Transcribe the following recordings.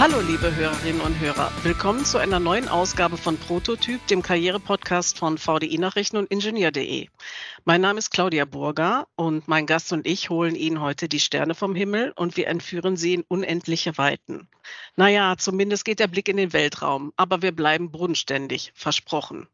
Hallo liebe Hörerinnen und Hörer, willkommen zu einer neuen Ausgabe von Prototyp, dem Karrierepodcast von VDI Nachrichten und Ingenieur.de. Mein Name ist Claudia Burger und mein Gast und ich holen Ihnen heute die Sterne vom Himmel und wir entführen sie in unendliche Weiten. Naja, zumindest geht der Blick in den Weltraum, aber wir bleiben bodenständig, versprochen.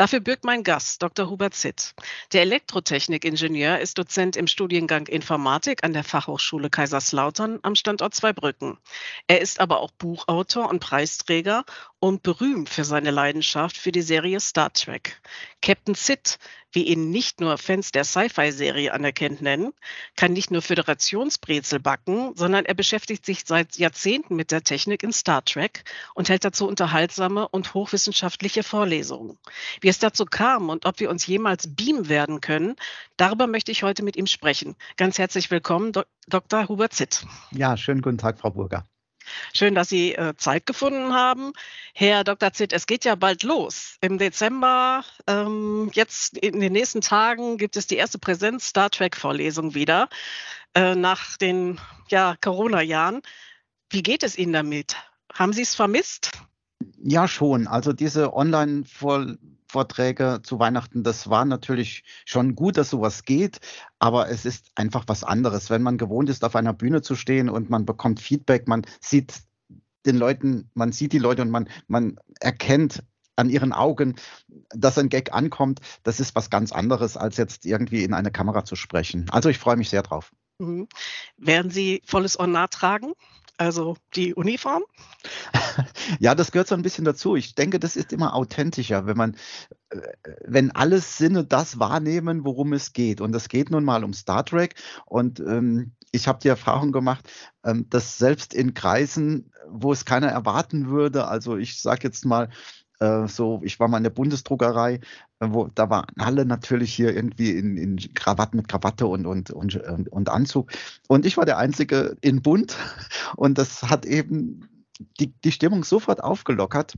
Dafür bürgt mein Gast, Dr. Hubert Zitt. Der Elektrotechnikingenieur ist Dozent im Studiengang Informatik an der Fachhochschule Kaiserslautern am Standort Zweibrücken. Er ist aber auch Buchautor und Preisträger und berühmt für seine Leidenschaft für die Serie Star Trek. Captain Sid, wie ihn nicht nur Fans der Sci-Fi-Serie anerkennt nennen, kann nicht nur Föderationsbrezel backen, sondern er beschäftigt sich seit Jahrzehnten mit der Technik in Star Trek und hält dazu unterhaltsame und hochwissenschaftliche Vorlesungen. Wie es dazu kam und ob wir uns jemals beamen werden können, darüber möchte ich heute mit ihm sprechen. Ganz herzlich willkommen, Dr. Hubert Zitt. Ja, schönen guten Tag, Frau Burger. Schön, dass Sie äh, Zeit gefunden haben. Herr Dr. Zitt, es geht ja bald los. Im Dezember, ähm, jetzt in den nächsten Tagen, gibt es die erste Präsenz-Star Trek-Vorlesung wieder äh, nach den ja, Corona-Jahren. Wie geht es Ihnen damit? Haben Sie es vermisst? Ja, schon. Also diese Online-Vorträge zu Weihnachten, das war natürlich schon gut, dass sowas geht, aber es ist einfach was anderes. Wenn man gewohnt ist, auf einer Bühne zu stehen und man bekommt Feedback, man sieht den Leuten, man sieht die Leute und man, man erkennt an ihren Augen, dass ein Gag ankommt, das ist was ganz anderes, als jetzt irgendwie in eine Kamera zu sprechen. Also ich freue mich sehr drauf. Mhm. Werden Sie volles Ornat tragen? Also die Uniform? Ja, das gehört so ein bisschen dazu. Ich denke, das ist immer authentischer, wenn man, äh, wenn alle Sinne das wahrnehmen, worum es geht. Und es geht nun mal um Star Trek. Und ähm, ich habe die Erfahrung gemacht, ähm, dass selbst in Kreisen, wo es keiner erwarten würde, also ich sage jetzt mal, äh, so, ich war mal in der Bundesdruckerei, äh, wo da waren alle natürlich hier irgendwie in, in Krawatte mit Krawatte und, und, und, und Anzug. Und ich war der Einzige in Bund. Und das hat eben die, die Stimmung sofort aufgelockert.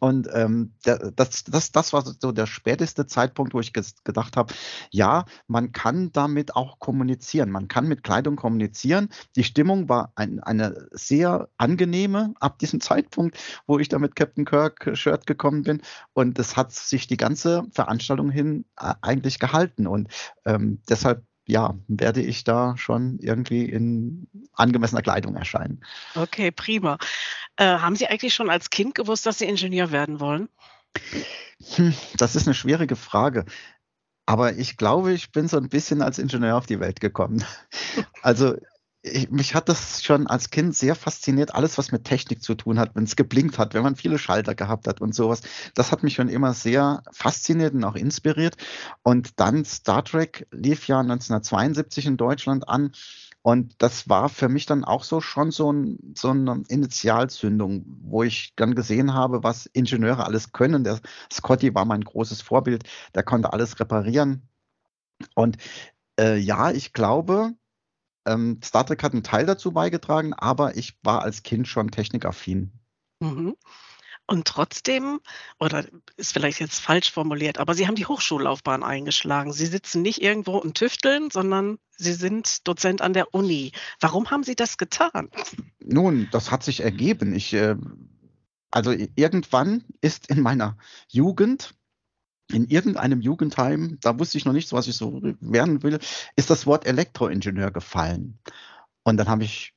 Und ähm, das, das, das war so der späteste Zeitpunkt, wo ich gedacht habe, ja, man kann damit auch kommunizieren. Man kann mit Kleidung kommunizieren. Die Stimmung war ein, eine sehr angenehme ab diesem Zeitpunkt, wo ich da mit Captain Kirk Shirt gekommen bin. Und das hat sich die ganze Veranstaltung hin äh, eigentlich gehalten. Und ähm, deshalb ja, werde ich da schon irgendwie in angemessener Kleidung erscheinen. Okay, prima. Äh, haben Sie eigentlich schon als Kind gewusst, dass Sie Ingenieur werden wollen? Hm, das ist eine schwierige Frage. Aber ich glaube, ich bin so ein bisschen als Ingenieur auf die Welt gekommen. Also ich, mich hat das schon als Kind sehr fasziniert, alles, was mit Technik zu tun hat, wenn es geblinkt hat, wenn man viele Schalter gehabt hat und sowas. Das hat mich schon immer sehr fasziniert und auch inspiriert. Und dann Star Trek lief ja 1972 in Deutschland an. Und das war für mich dann auch so schon so, ein, so eine Initialzündung, wo ich dann gesehen habe, was Ingenieure alles können. Der Scotty war mein großes Vorbild, der konnte alles reparieren. Und äh, ja, ich glaube, ähm, Star Trek hat einen Teil dazu beigetragen, aber ich war als Kind schon technikaffin. Mhm. Und trotzdem, oder ist vielleicht jetzt falsch formuliert, aber Sie haben die Hochschullaufbahn eingeschlagen. Sie sitzen nicht irgendwo und tüfteln, sondern Sie sind Dozent an der Uni. Warum haben Sie das getan? Nun, das hat sich ergeben. Ich, äh, also irgendwann ist in meiner Jugend in irgendeinem Jugendheim, da wusste ich noch nicht, was ich so werden will, ist das Wort Elektroingenieur gefallen. Und dann habe ich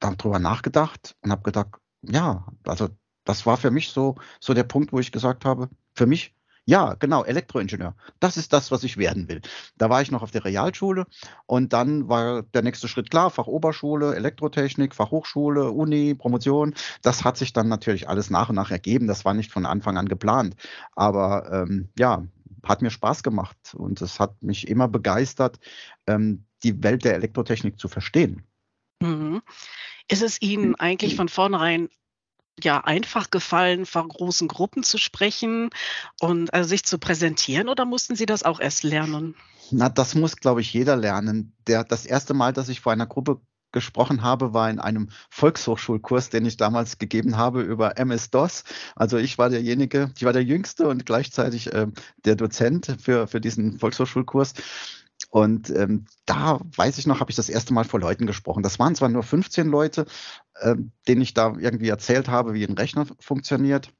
darüber nachgedacht und habe gedacht, ja, also das war für mich so, so der Punkt, wo ich gesagt habe, für mich ja, genau, Elektroingenieur. Das ist das, was ich werden will. Da war ich noch auf der Realschule und dann war der nächste Schritt klar, Fachoberschule, Elektrotechnik, Fachhochschule, Uni, Promotion. Das hat sich dann natürlich alles nach und nach ergeben. Das war nicht von Anfang an geplant. Aber ähm, ja, hat mir Spaß gemacht und es hat mich immer begeistert, ähm, die Welt der Elektrotechnik zu verstehen. Mhm. Ist es Ihnen eigentlich von vornherein ja einfach gefallen, vor großen Gruppen zu sprechen und also sich zu präsentieren oder mussten Sie das auch erst lernen? Na, das muss, glaube ich, jeder lernen. Der, das erste Mal, dass ich vor einer Gruppe gesprochen habe, war in einem Volkshochschulkurs, den ich damals gegeben habe über MS-DOS. Also ich war derjenige, ich war der Jüngste und gleichzeitig äh, der Dozent für, für diesen Volkshochschulkurs. Und ähm, da weiß ich noch, habe ich das erste Mal vor Leuten gesprochen. Das waren zwar nur 15 Leute, ähm, denen ich da irgendwie erzählt habe, wie ein Rechner funktioniert.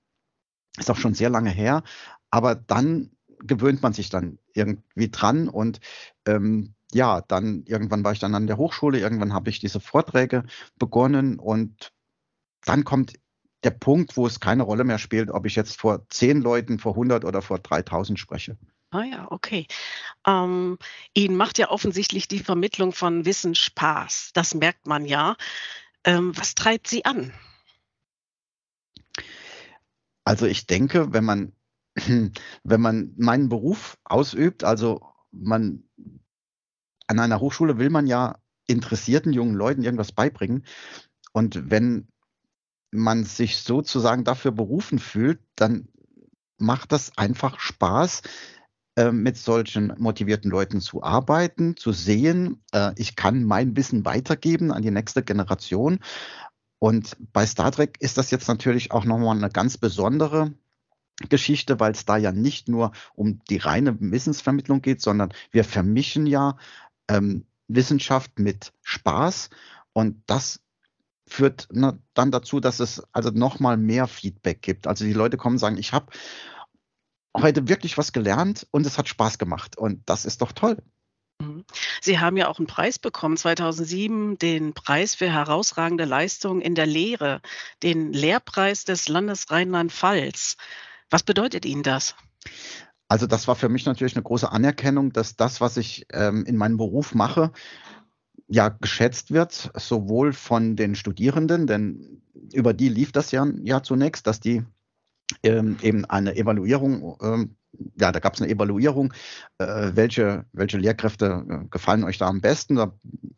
Ist auch schon sehr lange her. Aber dann gewöhnt man sich dann irgendwie dran und ähm, ja, dann irgendwann war ich dann an der Hochschule, irgendwann habe ich diese Vorträge begonnen und dann kommt der Punkt, wo es keine Rolle mehr spielt, ob ich jetzt vor zehn Leuten, vor 100 oder vor 3000 spreche. Ah ja, okay. Ähm, Ihnen macht ja offensichtlich die Vermittlung von Wissen Spaß. Das merkt man ja. Ähm, was treibt Sie an? Also ich denke, wenn man, wenn man meinen Beruf ausübt, also man an einer Hochschule will man ja interessierten jungen Leuten irgendwas beibringen. Und wenn man sich sozusagen dafür berufen fühlt, dann macht das einfach Spaß, äh, mit solchen motivierten Leuten zu arbeiten, zu sehen, äh, ich kann mein Wissen weitergeben an die nächste Generation. Und bei Star Trek ist das jetzt natürlich auch nochmal eine ganz besondere Geschichte, weil es da ja nicht nur um die reine Wissensvermittlung geht, sondern wir vermischen ja ähm, Wissenschaft mit Spaß und das führt ne, dann dazu, dass es also nochmal mehr Feedback gibt. Also die Leute kommen und sagen, ich habe heute wirklich was gelernt und es hat Spaß gemacht und das ist doch toll. Mhm. Sie haben ja auch einen Preis bekommen, 2007, den Preis für herausragende Leistung in der Lehre, den Lehrpreis des Landes Rheinland-Pfalz. Was bedeutet Ihnen das? Also das war für mich natürlich eine große Anerkennung, dass das, was ich ähm, in meinem Beruf mache, ja geschätzt wird, sowohl von den Studierenden, denn über die lief das ja, ja zunächst, dass die ähm, eben eine Evaluierung ähm, ja, da gab es eine Evaluierung, äh, welche, welche Lehrkräfte äh, gefallen euch da am besten. Da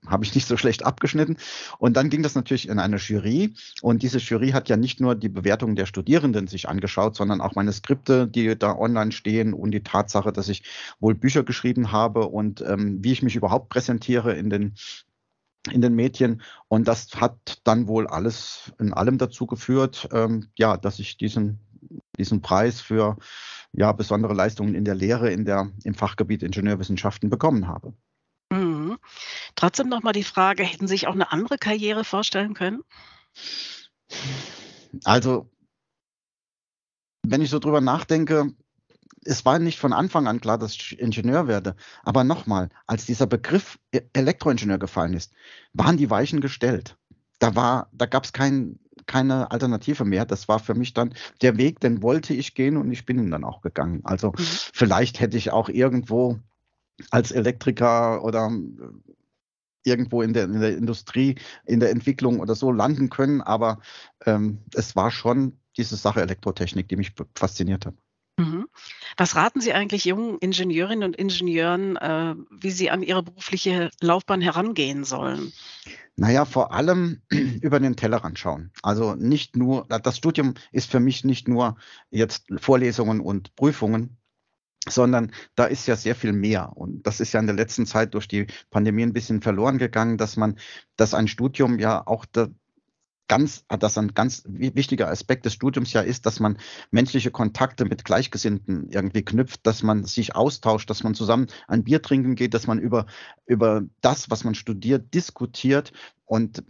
habe ich nicht so schlecht abgeschnitten. Und dann ging das natürlich in eine Jury. Und diese Jury hat ja nicht nur die Bewertung der Studierenden sich angeschaut, sondern auch meine Skripte, die da online stehen und die Tatsache, dass ich wohl Bücher geschrieben habe und ähm, wie ich mich überhaupt präsentiere in den in den Medien. Und das hat dann wohl alles in allem dazu geführt, ähm, ja, dass ich diesen, diesen Preis für ja, besondere Leistungen in der Lehre in der, im Fachgebiet Ingenieurwissenschaften bekommen habe. Mhm. Trotzdem nochmal die Frage, hätten Sie sich auch eine andere Karriere vorstellen können? Also, wenn ich so drüber nachdenke, es war nicht von Anfang an klar, dass ich Ingenieur werde. Aber nochmal, als dieser Begriff e-, Elektroingenieur gefallen ist, waren die Weichen gestellt. Da war, da gab es kein, keine Alternative mehr. Das war für mich dann der Weg, den wollte ich gehen und ich bin ihn dann auch gegangen. Also mhm. vielleicht hätte ich auch irgendwo als Elektriker oder irgendwo in der, in der Industrie, in der Entwicklung oder so landen können, aber ähm, es war schon diese Sache Elektrotechnik, die mich fasziniert hat. Mhm. Was raten Sie eigentlich jungen Ingenieurinnen und Ingenieuren, äh, wie sie an ihre berufliche Laufbahn herangehen sollen? Naja, vor allem über den Tellerrand schauen. Also nicht nur, das Studium ist für mich nicht nur jetzt Vorlesungen und Prüfungen, sondern da ist ja sehr viel mehr. Und das ist ja in der letzten Zeit durch die Pandemie ein bisschen verloren gegangen, dass man, dass ein Studium ja auch da, ganz, dass ein ganz wichtiger Aspekt des Studiums ja ist, dass man menschliche Kontakte mit Gleichgesinnten irgendwie knüpft, dass man sich austauscht, dass man zusammen ein Bier trinken geht, dass man über, über das, was man studiert, diskutiert und,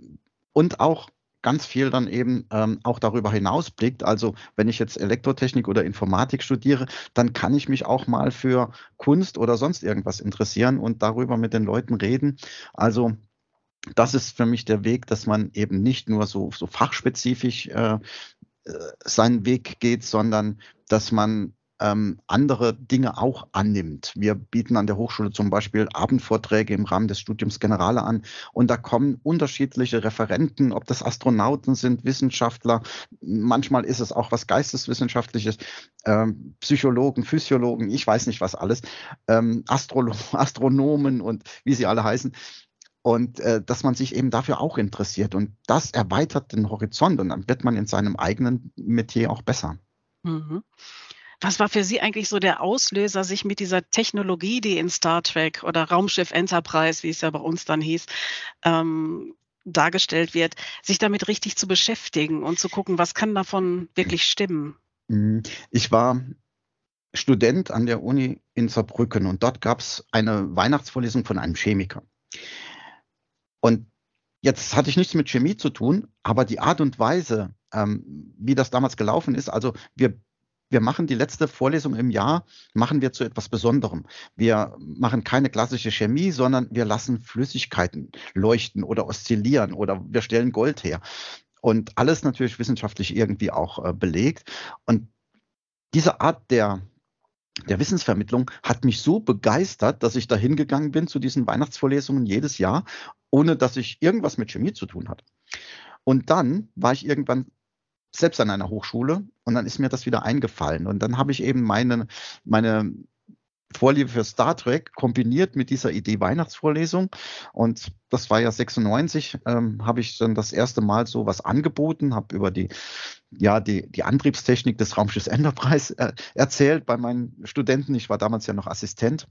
und auch ganz viel dann eben ähm, auch darüber hinaus blickt. Also wenn ich jetzt Elektrotechnik oder Informatik studiere, dann kann ich mich auch mal für Kunst oder sonst irgendwas interessieren und darüber mit den Leuten reden. Also das ist für mich der Weg, dass man eben nicht nur so, so fachspezifisch äh, äh, seinen Weg geht, sondern dass man ähm, andere Dinge auch annimmt. Wir bieten an der Hochschule zum Beispiel Abendvorträge im Rahmen des Studiums Generale an und da kommen unterschiedliche Referenten, ob das Astronauten sind, Wissenschaftler, manchmal ist es auch was Geisteswissenschaftliches, ähm, Psychologen, Physiologen, ich weiß nicht was alles, ähm, Astro Astronomen und wie sie alle heißen und äh, dass man sich eben dafür auch interessiert. Und das erweitert den Horizont und dann wird man in seinem eigenen Metier auch besser. Mhm. Was war für Sie eigentlich so der Auslöser, sich mit dieser Technologie, die in Star Trek oder Raumschiff Enterprise, wie es ja bei uns dann hieß, ähm, dargestellt wird, sich damit richtig zu beschäftigen und zu gucken, was kann davon wirklich stimmen? Mhm. Ich war Student an der Uni in Saarbrücken und dort gab es eine Weihnachtsvorlesung von einem Chemiker. Und jetzt hatte ich nichts mit Chemie zu tun, aber die Art und Weise, ähm, wie das damals gelaufen ist, also wir wir machen die letzte Vorlesung im Jahr, machen wir zu etwas Besonderem. Wir machen keine klassische Chemie, sondern wir lassen Flüssigkeiten leuchten oder oszillieren oder wir stellen Gold her. Und alles natürlich wissenschaftlich irgendwie auch äh, belegt. Und diese Art der, der Wissensvermittlung hat mich so begeistert, dass ich da hingegangen bin zu diesen Weihnachtsvorlesungen jedes Jahr, ohne dass ich irgendwas mit Chemie zu tun hatte. Und dann war ich irgendwann selbst an einer Hochschule und dann ist mir das wieder eingefallen. Und dann habe ich eben meine, meine Vorliebe für Star Trek kombiniert mit dieser Idee Weihnachtsvorlesung. Und das war ja 96, ähm, habe ich dann das erste Mal so was angeboten, habe über die, ja, die, die Antriebstechnik des Raumschiffs Enterprise äh, erzählt bei meinen Studenten. Ich war damals ja noch Assistent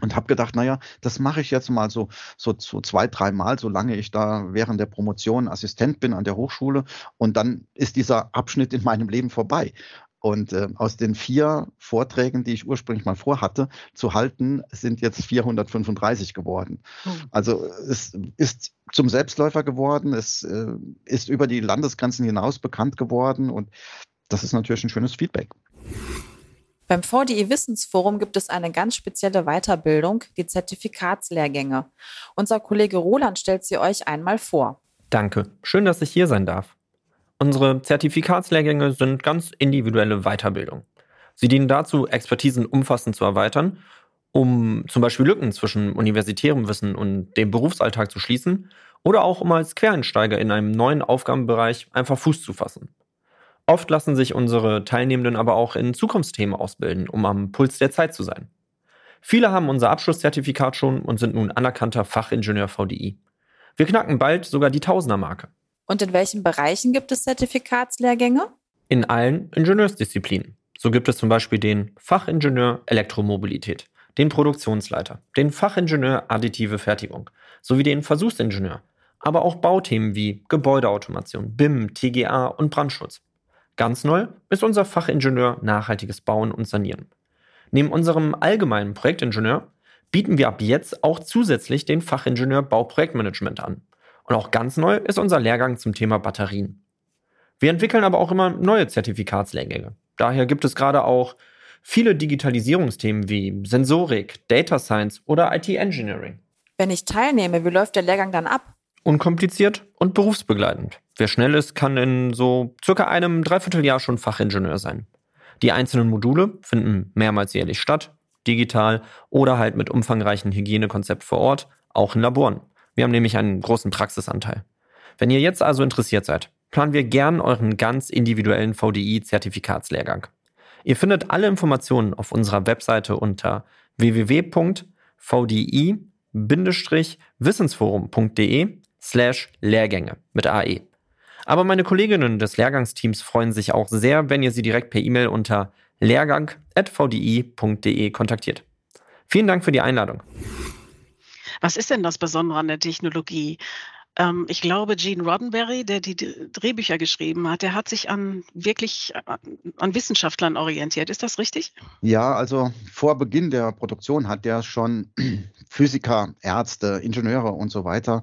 und habe gedacht, naja, das mache ich jetzt mal so, so, so zwei, dreimal, solange ich da während der Promotion Assistent bin an der Hochschule. Und dann ist dieser Abschnitt in meinem Leben vorbei. Und äh, aus den vier Vorträgen, die ich ursprünglich mal vorhatte zu halten, sind jetzt 435 geworden. Oh. Also es ist zum Selbstläufer geworden, es äh, ist über die Landesgrenzen hinaus bekannt geworden und das ist natürlich ein schönes Feedback. Beim VDI Wissensforum gibt es eine ganz spezielle Weiterbildung, die Zertifikatslehrgänge. Unser Kollege Roland stellt sie euch einmal vor. Danke. Schön, dass ich hier sein darf. Unsere Zertifikatslehrgänge sind ganz individuelle Weiterbildung. Sie dienen dazu, Expertisen umfassend zu erweitern, um zum Beispiel Lücken zwischen universitärem Wissen und dem Berufsalltag zu schließen oder auch um als Quereinsteiger in einem neuen Aufgabenbereich einfach Fuß zu fassen. Oft lassen sich unsere Teilnehmenden aber auch in Zukunftsthemen ausbilden, um am Puls der Zeit zu sein. Viele haben unser Abschlusszertifikat schon und sind nun anerkannter Fachingenieur VDI. Wir knacken bald sogar die Tausendermarke. Und in welchen Bereichen gibt es Zertifikatslehrgänge? In allen Ingenieursdisziplinen. So gibt es zum Beispiel den Fachingenieur Elektromobilität, den Produktionsleiter, den Fachingenieur Additive Fertigung sowie den Versuchsingenieur, aber auch Bauthemen wie Gebäudeautomation, BIM, TGA und Brandschutz. Ganz neu ist unser Fachingenieur Nachhaltiges Bauen und Sanieren. Neben unserem allgemeinen Projektingenieur bieten wir ab jetzt auch zusätzlich den Fachingenieur Bauprojektmanagement an. Und auch ganz neu ist unser Lehrgang zum Thema Batterien. Wir entwickeln aber auch immer neue Zertifikatslehrgänge. Daher gibt es gerade auch viele Digitalisierungsthemen wie Sensorik, Data Science oder IT Engineering. Wenn ich teilnehme, wie läuft der Lehrgang dann ab? Unkompliziert und berufsbegleitend. Wer schnell ist, kann in so circa einem Dreivierteljahr schon Fachingenieur sein. Die einzelnen Module finden mehrmals jährlich statt, digital oder halt mit umfangreichen Hygienekonzept vor Ort, auch in Laboren. Wir haben nämlich einen großen Praxisanteil. Wenn ihr jetzt also interessiert seid, planen wir gern euren ganz individuellen VDI-Zertifikatslehrgang. Ihr findet alle Informationen auf unserer Webseite unter www.vdi-wissensforum.de slash Lehrgänge mit AE. Aber meine Kolleginnen des Lehrgangsteams freuen sich auch sehr, wenn ihr sie direkt per E-Mail unter lehrgang.vdi.de kontaktiert. Vielen Dank für die Einladung. Was ist denn das Besondere an der Technologie? Ähm, ich glaube, Gene Roddenberry, der die Drehbücher geschrieben hat, der hat sich an wirklich an Wissenschaftlern orientiert. Ist das richtig? Ja, also vor Beginn der Produktion hat der schon Physiker, Ärzte, Ingenieure und so weiter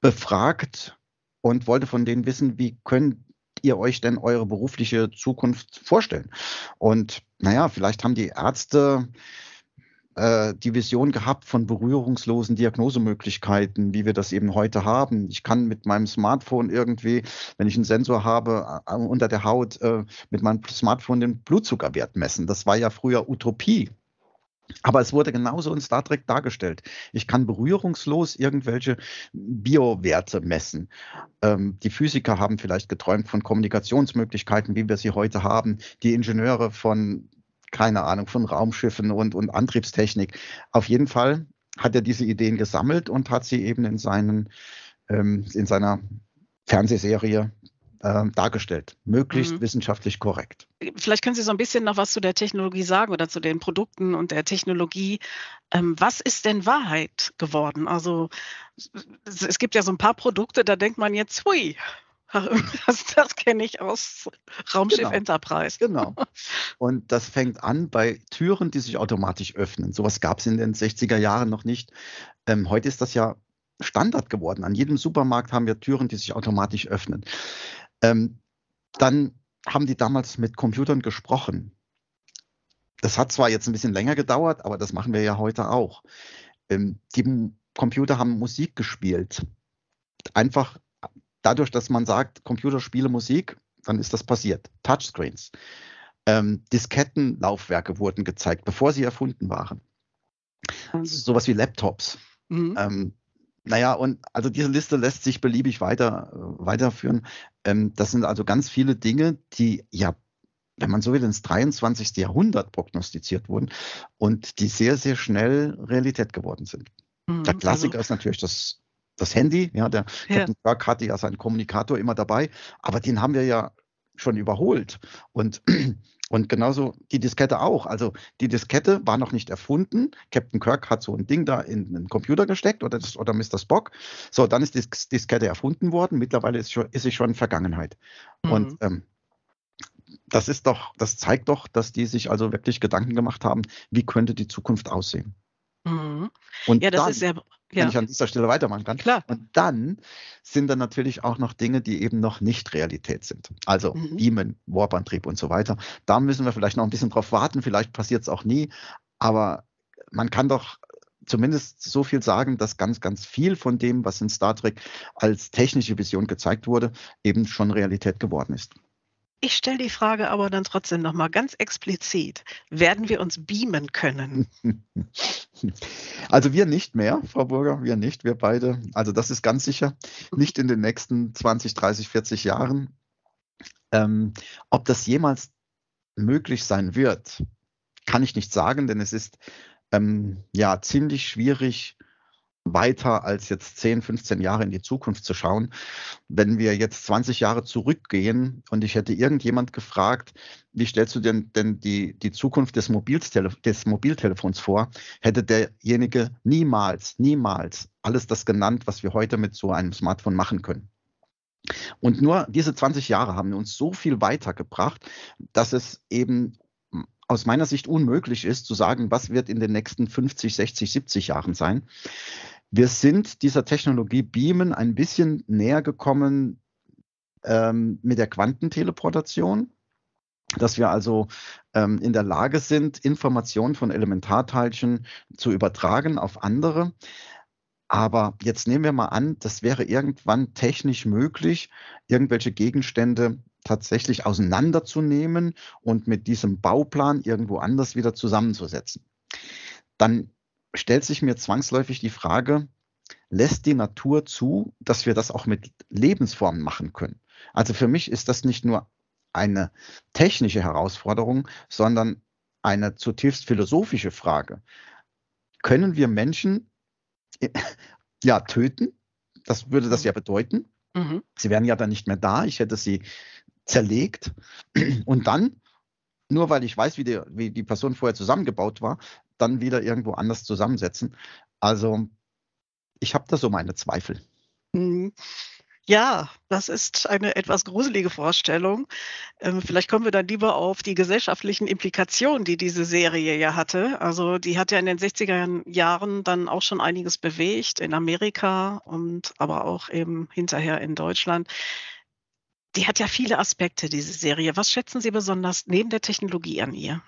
befragt und wollte von denen wissen, wie könnt ihr euch denn eure berufliche Zukunft vorstellen? Und naja, vielleicht haben die Ärzte äh, die Vision gehabt von berührungslosen Diagnosemöglichkeiten, wie wir das eben heute haben. Ich kann mit meinem Smartphone irgendwie, wenn ich einen Sensor habe äh, unter der Haut, äh, mit meinem Smartphone den Blutzuckerwert messen. Das war ja früher Utopie. Aber es wurde genauso in Star Trek dargestellt. Ich kann berührungslos irgendwelche Biowerte messen. Ähm, die Physiker haben vielleicht geträumt von Kommunikationsmöglichkeiten, wie wir sie heute haben. Die Ingenieure von, keine Ahnung, von Raumschiffen und, und Antriebstechnik. Auf jeden Fall hat er diese Ideen gesammelt und hat sie eben in, seinen, ähm, in seiner Fernsehserie äh, dargestellt. Möglichst mhm. wissenschaftlich korrekt. Vielleicht können Sie so ein bisschen noch was zu der Technologie sagen oder zu den Produkten und der Technologie. Ähm, was ist denn Wahrheit geworden? Also es gibt ja so ein paar Produkte, da denkt man jetzt, hui, Das, das kenne ich aus Raumschiff Genau. Enterprise. Genau. Und das fängt an bei Türen, die sich automatisch öffnen. Sowas gab es in den 60er Jahren noch nicht. Ähm, heute ist das ja Standard geworden. An jedem Supermarkt haben wir Türen, die sich automatisch öffnen. Ähm, dann haben die damals mit Computern gesprochen. Das hat zwar jetzt ein bisschen länger gedauert, aber das machen wir ja heute auch. Ähm, die Computer haben Musik gespielt. Einfach dadurch, dass man sagt, Computer spiele Musik, dann ist das passiert. Touchscreens. Ähm, Diskettenlaufwerke wurden gezeigt, bevor sie erfunden waren. Sowas wie Laptops. Mhm. Ähm, naja, und also diese Liste lässt sich beliebig weiter, äh, weiterführen. Ähm, das sind also ganz viele Dinge, die ja, wenn man so will, ins 23. Jahrhundert prognostiziert wurden und die sehr, sehr schnell Realität geworden sind. Mhm. Der Klassiker ist natürlich das, das Handy. Ja, der Ja. Captain Kirk hatte ja seinen Kommunikator immer dabei, aber den haben wir ja schon überholt. Und, und genauso die Diskette auch. Also die Diskette war noch nicht erfunden. Captain Kirk hat so ein Ding da in einen Computer gesteckt oder, das, oder Mr. Spock. So, dann ist die Dis- Diskette erfunden worden. Mittlerweile ist, schon, ist sie schon Vergangenheit. Mhm. Und ähm, das ist doch, das zeigt doch, dass die sich also wirklich Gedanken gemacht haben, wie könnte die Zukunft aussehen. Mhm. Und Ja, das dann, ist sehr. wenn Ja, ich an dieser Stelle weitermachen kann. klar. Und dann sind da natürlich auch noch Dinge, die eben noch nicht Realität sind. Also Mhm. Beamen, Warp-Antrieb und so weiter. Da müssen wir vielleicht noch ein bisschen drauf warten. Vielleicht passiert es auch nie. Aber man kann doch zumindest so viel sagen, dass ganz, ganz viel von dem, was in Star Trek als technische Vision gezeigt wurde, eben schon Realität geworden ist. Ich stelle die Frage aber dann trotzdem nochmal ganz explizit. Werden wir uns beamen können? Also wir nicht mehr, Frau Burger, wir nicht, wir beide. Also das ist ganz sicher nicht in den nächsten 20, 30, 40 Jahren. Ähm, ob das jemals möglich sein wird, kann ich nicht sagen, denn es ist ähm, ja ziemlich schwierig, weiter als jetzt 10, 15 Jahre in die Zukunft zu schauen. Wenn wir jetzt 20 Jahre zurückgehen und ich hätte irgendjemand gefragt, wie stellst du denn, denn die, die Zukunft des, des Mobiltelefons vor, hätte derjenige niemals, niemals alles das genannt, was wir heute mit so einem Smartphone machen können. Und nur diese 20 Jahre haben uns so viel weitergebracht, dass es eben aus meiner Sicht unmöglich ist zu sagen, was wird in den nächsten 50, 60, 70 Jahren sein. Wir sind dieser Technologie Beamen ein bisschen näher gekommen ähm, mit der Quantenteleportation, dass wir also ähm, in der Lage sind, Informationen von Elementarteilchen zu übertragen auf andere. Aber jetzt nehmen wir mal an, das wäre irgendwann technisch möglich, irgendwelche Gegenstände tatsächlich auseinanderzunehmen und mit diesem Bauplan irgendwo anders wieder zusammenzusetzen. Dann stellt sich mir zwangsläufig die Frage, lässt die Natur zu, dass wir das auch mit Lebensformen machen können? Also für mich ist das nicht nur eine technische Herausforderung, sondern eine zutiefst philosophische Frage. Können wir Menschen ja töten? Das würde das ja bedeuten. Mhm. Sie wären ja dann nicht mehr da. Ich hätte sie zerlegt. Und dann, nur weil ich weiß, wie die, wie die Person vorher zusammengebaut war, dann wieder irgendwo anders zusammensetzen. Also ich habe da so meine Zweifel. Mhm. Ja, das ist eine etwas gruselige Vorstellung. Ähm, vielleicht kommen wir dann lieber auf die gesellschaftlichen Implikationen, die diese Serie ja hatte. Also die hat ja in den 60er Jahren dann auch schon einiges bewegt in Amerika und aber auch eben hinterher in Deutschland. Die hat ja viele Aspekte, diese Serie. Was schätzen Sie besonders neben der Technologie an ihr?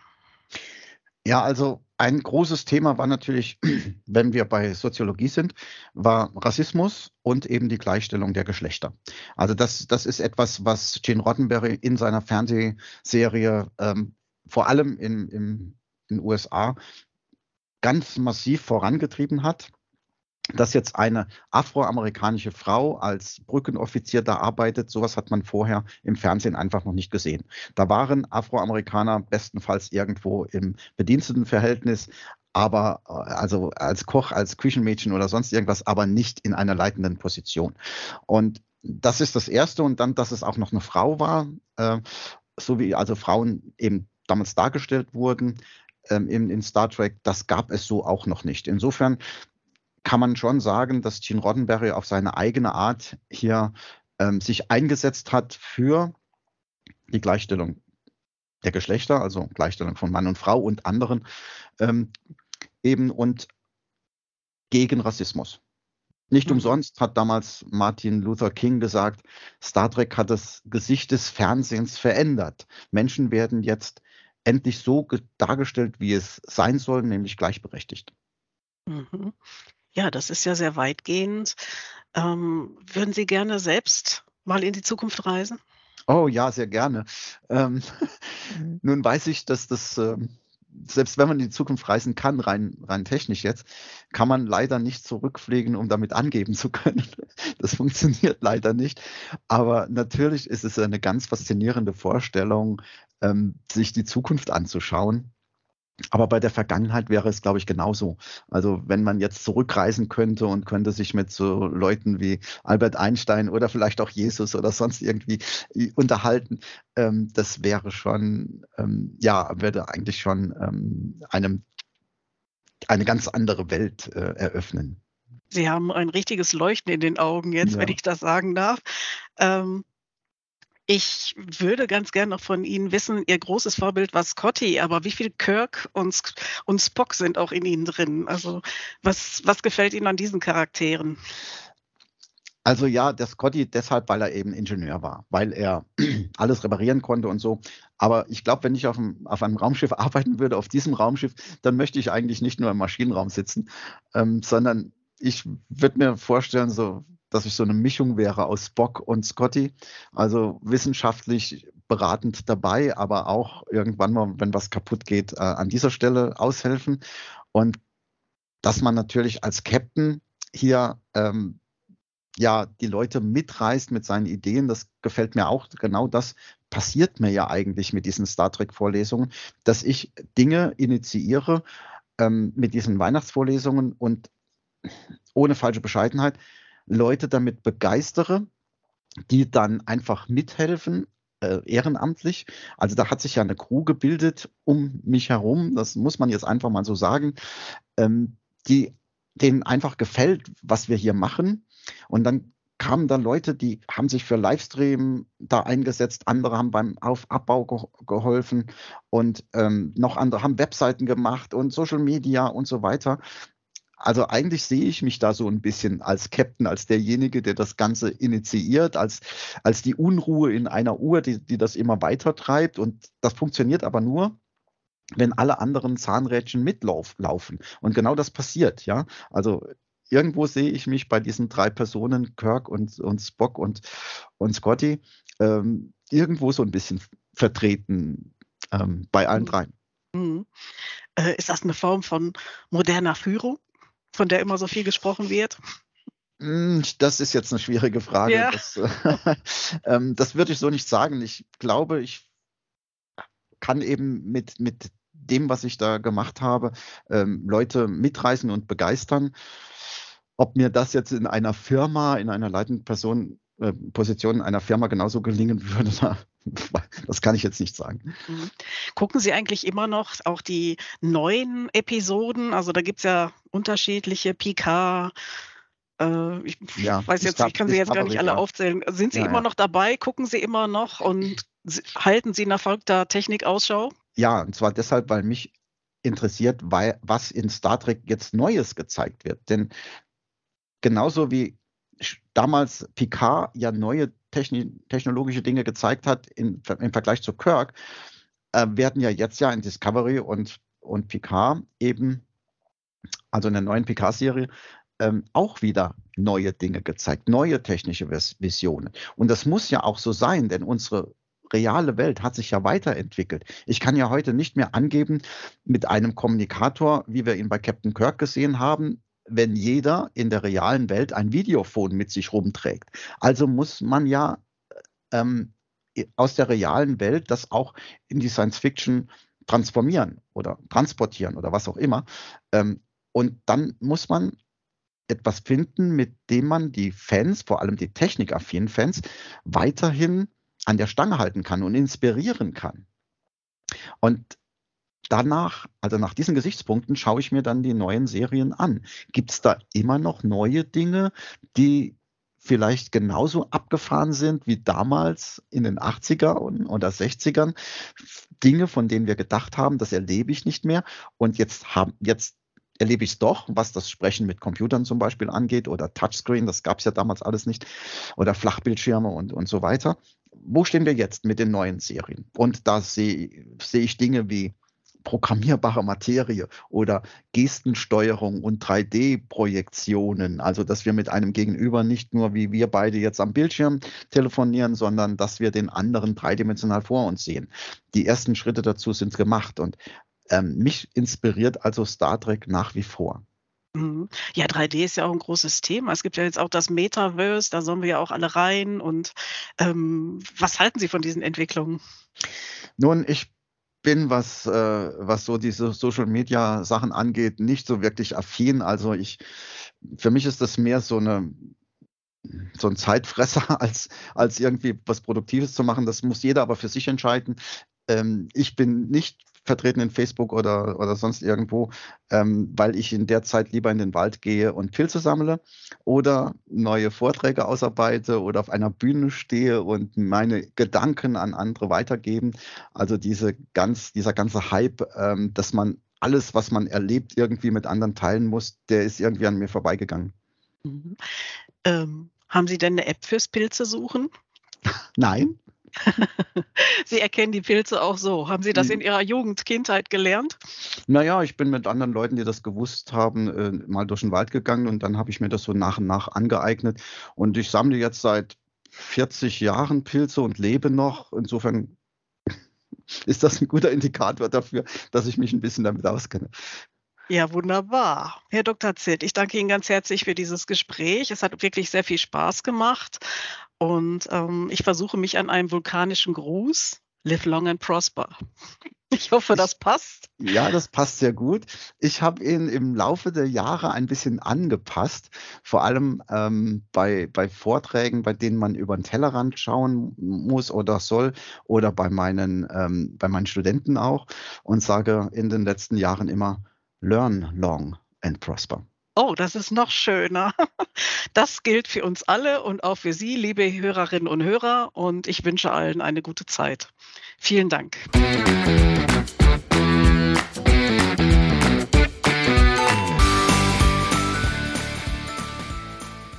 Ja, also ein großes Thema war natürlich, wenn wir bei Soziologie sind, war Rassismus und eben die Gleichstellung der Geschlechter. Also das, das ist etwas, was Gene Roddenberry in seiner Fernsehserie ähm, vor allem in, in den USA ganz massiv vorangetrieben hat. Dass jetzt eine afroamerikanische Frau als Brückenoffizier da arbeitet, sowas hat man vorher im Fernsehen einfach noch nicht gesehen. Da waren Afroamerikaner bestenfalls irgendwo im Bedienstetenverhältnis, aber äh, also als Koch, als Küchenmädchen oder sonst irgendwas, aber nicht in einer leitenden Position. Und das ist das Erste und dann, dass es auch noch eine Frau war, äh, so wie also Frauen eben damals dargestellt wurden ähm, in, in Star Trek, das gab es so auch noch nicht. Insofern kann man schon sagen, dass Gene Roddenberry auf seine eigene Art hier ähm, sich eingesetzt hat für die Gleichstellung der Geschlechter, also Gleichstellung von Mann und Frau und anderen ähm, eben und gegen Rassismus. Nicht mhm. umsonst hat damals Martin Luther King gesagt, Star Trek hat das Gesicht des Fernsehens verändert. Menschen werden jetzt endlich so dargestellt, wie es sein soll, nämlich gleichberechtigt. Mhm. Ja, das ist ja sehr weitgehend. Ähm, würden Sie gerne selbst mal in die Zukunft reisen? Oh ja, sehr gerne. Ähm, mhm. nun weiß ich, dass das, ähm, selbst wenn man in die Zukunft reisen kann, rein, rein technisch jetzt, kann man leider nicht zurückfliegen, um damit angeben zu können. Das funktioniert leider nicht. Aber natürlich ist es eine ganz faszinierende Vorstellung, ähm, sich die Zukunft anzuschauen aber bei der Vergangenheit wäre es, glaube ich, genauso. Also wenn man jetzt zurückreisen könnte und könnte sich mit so Leuten wie Albert Einstein oder vielleicht auch Jesus oder sonst irgendwie äh, unterhalten, ähm, das wäre schon, ähm, ja, würde eigentlich schon ähm, einem eine ganz andere Welt äh, eröffnen. Sie haben ein richtiges Leuchten in den Augen jetzt, ja. wenn ich das sagen darf. Ähm, ich würde ganz gerne noch von Ihnen wissen, Ihr großes Vorbild war Scotty, aber wie viel Kirk und, und Spock sind auch in Ihnen drin? Also was, was gefällt Ihnen an diesen Charakteren? Also ja, der Scotty deshalb, weil er eben Ingenieur war, weil er alles reparieren konnte und so. Aber ich glaube, wenn ich auf einem, auf einem, Raumschiff arbeiten würde, auf diesem Raumschiff, dann möchte ich eigentlich nicht nur im Maschinenraum sitzen, ähm, sondern ich würde mir vorstellen, so dass ich so eine Mischung wäre aus Spock und Scotty. Also wissenschaftlich beratend dabei, aber auch irgendwann mal, wenn was kaputt geht, äh, an dieser Stelle aushelfen. Und dass man natürlich als Captain hier ähm, ja die Leute mitreißt mit seinen Ideen, das gefällt mir auch. Genau das passiert mir ja eigentlich mit diesen Star Trek-Vorlesungen, dass ich Dinge initiiere ähm, mit diesen Weihnachtsvorlesungen und ohne falsche Bescheidenheit Leute damit begeistere, die dann einfach mithelfen, äh, ehrenamtlich. Also da hat sich ja eine Crew gebildet um mich herum, das muss man jetzt einfach mal so sagen, ähm, die denen einfach gefällt, was wir hier machen. Und dann kamen dann Leute, die haben sich für Livestream da eingesetzt, andere haben beim Auf Abbau ge geholfen und ähm, noch andere haben Webseiten gemacht und Social Media und so weiter. Also eigentlich sehe ich mich da so ein bisschen als Captain, als derjenige, der das Ganze initiiert, als, als die Unruhe in einer Uhr, die, die das immer weiter treibt. Und das funktioniert aber nur, wenn alle anderen Zahnrädchen mitlaufen. Und genau das passiert, ja. Also irgendwo sehe ich mich bei diesen drei Personen, Kirk und, und Spock und, und Scotty, ähm, irgendwo so ein bisschen vertreten ähm, bei allen mhm. dreien. Mhm. Äh, ist das eine Form von moderner Führung? Von der immer so viel gesprochen wird? Hm, das ist jetzt eine schwierige Frage. Ja. Das, äh, ähm, das würde ich so nicht sagen. Ich glaube, ich kann eben mit, mit dem, was ich da gemacht habe, ähm, Leute mitreißen und begeistern. Ob mir das jetzt in einer Firma, in einer leitenden Person, äh, Position einer Firma genauso gelingen würde, das kann ich jetzt nicht sagen. Mhm. Gucken Sie eigentlich immer noch auch die neuen Episoden? Also da gibt es ja unterschiedliche PK. Äh, ich ja, weiß jetzt, ich kann sie jetzt gar nicht alle aufzählen. Sind Sie ja, immer ja. noch dabei? Gucken Sie immer noch und halten Sie nach folgter Technik Ausschau? Ja, und zwar deshalb, weil mich interessiert, weil, was in Star Trek jetzt Neues gezeigt wird. Denn genauso wie damals Picard ja neue technologische Dinge gezeigt hat in, im Vergleich zu Kirk, äh, werden ja jetzt ja in Discovery und, und Picard eben, also in der neuen Picard-Serie, ähm, auch wieder neue Dinge gezeigt, neue technische Visionen. Und das muss ja auch so sein, denn unsere reale Welt hat sich ja weiterentwickelt. Ich kann ja heute nicht mehr angeben mit einem Kommunikator, wie wir ihn bei Captain Kirk gesehen haben, wenn jeder in der realen Welt ein Videophon mit sich rumträgt. Also muss man ja ähm, aus der realen Welt das auch in die Science Fiction transformieren oder transportieren oder was auch immer. Ähm, und dann muss man etwas finden, mit dem man die Fans, vor allem die technikaffinen Fans, weiterhin an der Stange halten kann und inspirieren kann. Und danach, also nach diesen Gesichtspunkten, schaue ich mir dann die neuen Serien an. Gibt es da immer noch neue Dinge, die vielleicht genauso abgefahren sind wie damals in den 80er oder 60ern. Dinge, von denen wir gedacht haben, das erlebe ich nicht mehr. Und jetzt haben, jetzt erlebe ich es doch, was das Sprechen mit Computern zum Beispiel angeht oder Touchscreen, das gab es ja damals alles nicht, oder Flachbildschirme und, und so weiter. Wo stehen wir jetzt mit den neuen Serien? Und da sehe seh ich Dinge wie programmierbare Materie oder Gestensteuerung und 3D-Projektionen. Also, dass wir mit einem Gegenüber nicht nur wie wir beide jetzt am Bildschirm telefonieren, sondern dass wir den anderen dreidimensional vor uns sehen. Die ersten Schritte dazu sind gemacht und ähm, mich inspiriert also Star Trek nach wie vor. Mhm. Ja, 3D ist ja auch ein großes Thema. Es gibt ja jetzt auch das Metaverse, da sollen wir ja auch alle rein. Und ähm, was halten Sie von diesen Entwicklungen? Nun, ich bin, was, äh, was so diese Social Media Sachen angeht, nicht so wirklich affin. Also ich, für mich ist das mehr so eine, so ein Zeitfresser, als, als irgendwie was Produktives zu machen. Das muss jeder aber für sich entscheiden. Ähm, ich bin nicht vertreten in Facebook oder, oder sonst irgendwo, ähm, weil ich in der Zeit lieber in den Wald gehe und Pilze sammle oder neue Vorträge ausarbeite oder auf einer Bühne stehe und meine Gedanken an andere weitergeben. Also diese ganz, dieser ganze Hype, ähm, dass man alles, was man erlebt, irgendwie mit anderen teilen muss, der ist irgendwie an mir vorbeigegangen. Mhm. Ähm, haben Sie denn eine App fürs Pilze suchen? Nein. Sie erkennen die Pilze auch so. Haben Sie das hm. in Ihrer Jugend, Kindheit gelernt? Naja, ich bin mit anderen Leuten, die das gewusst haben, äh, mal durch den Wald gegangen und dann habe ich mir das so nach und nach angeeignet. Und ich sammle jetzt seit 40 Jahren Pilze und lebe noch. Insofern ist das ein guter Indikator dafür, dass ich mich ein bisschen damit auskenne. Ja, wunderbar. Herr Dr. Zitt, ich danke Ihnen ganz herzlich für dieses Gespräch. Es hat wirklich sehr viel Spaß gemacht. Und ähm, ich versuche mich an einem vulkanischen Gruß. Live long and prosper. Ich hoffe, das passt. Ja, das passt sehr gut. Ich habe ihn im Laufe der Jahre ein bisschen angepasst, vor allem ähm, bei, bei Vorträgen, bei denen man über den Tellerrand schauen muss oder soll, oder bei meinen, ähm, bei meinen Studenten auch, und sage in den letzten Jahren immer, learn long and prosper. Oh, das ist noch schöner. Das gilt für uns alle und auch für Sie, liebe Hörerinnen und Hörer. Und ich wünsche allen eine gute Zeit. Vielen Dank.